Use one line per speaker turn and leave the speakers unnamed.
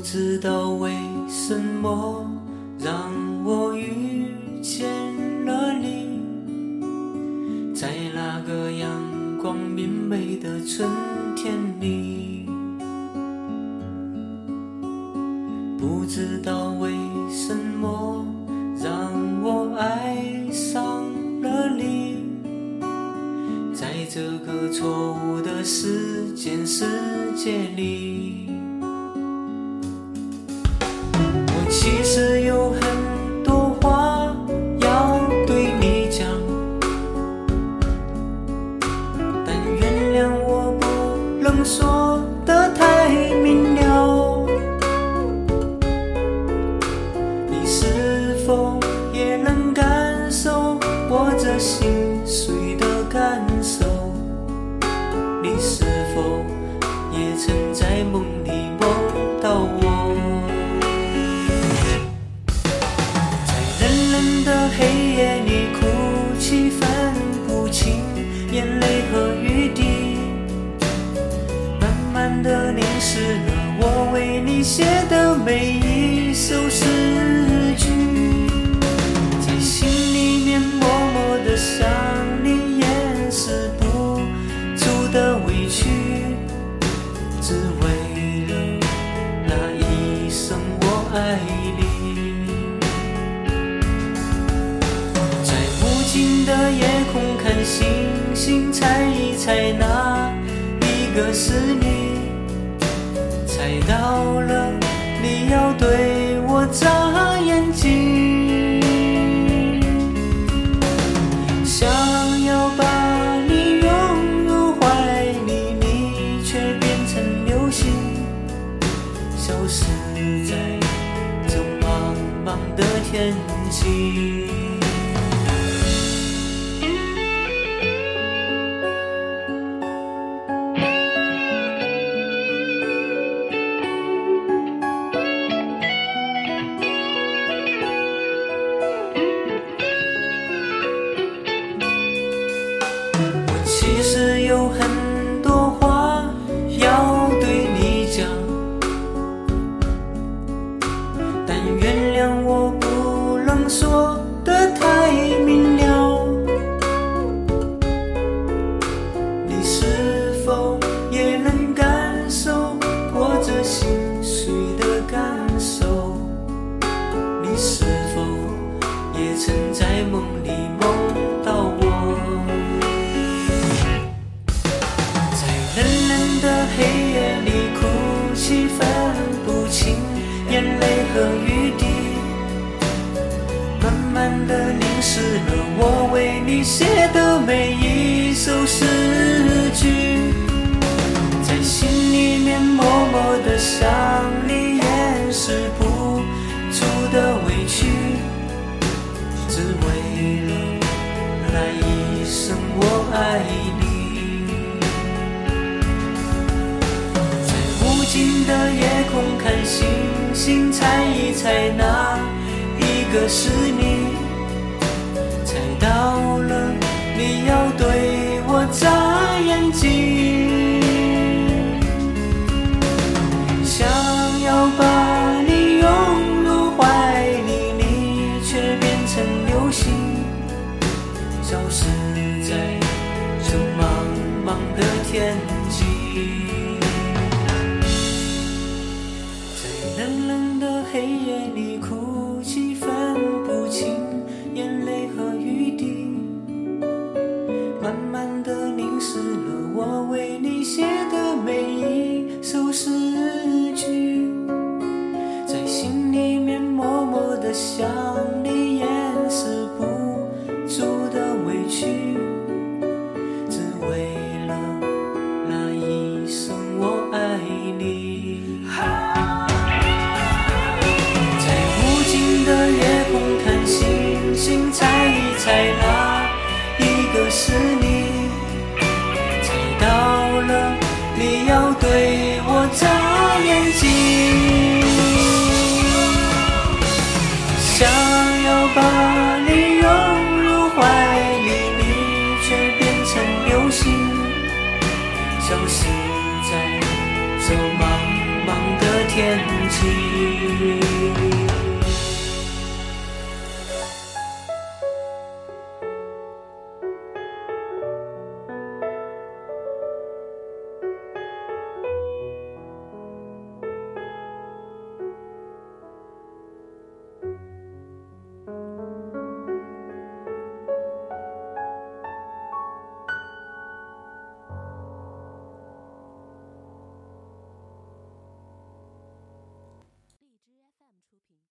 不知道为什么让我遇见了你在那个阳光明媚的春天里。不知道为什么让我爱上了你在这个错误的时间世界里。其实黑夜里哭泣，分不清眼泪和雨滴，慢慢的淋湿了我为你写的每一首诗句，在心里面默默的想你掩饰不住的委屈，只为了那一声我爱星星，猜一猜哪一个是你？猜到了，你要对我眨眼睛。想要把你拥入怀里，你却变成流星，消失在这茫茫的天际。我其实有很多话要对你讲，但原谅我不能说黑夜里哭泣，分不清眼泪和雨滴，慢慢的淋湿了我为你写的每一首诗句，在心里面默默的想你掩饰不住的委屈，只为了那一声我爱你。是你。猜到了你要对我眨眼睛想要把你拥入怀里你却变成流星消失在这茫茫的天际。在冷冷的黑夜里把你拥入怀里你却变成流星消失在这茫茫的天际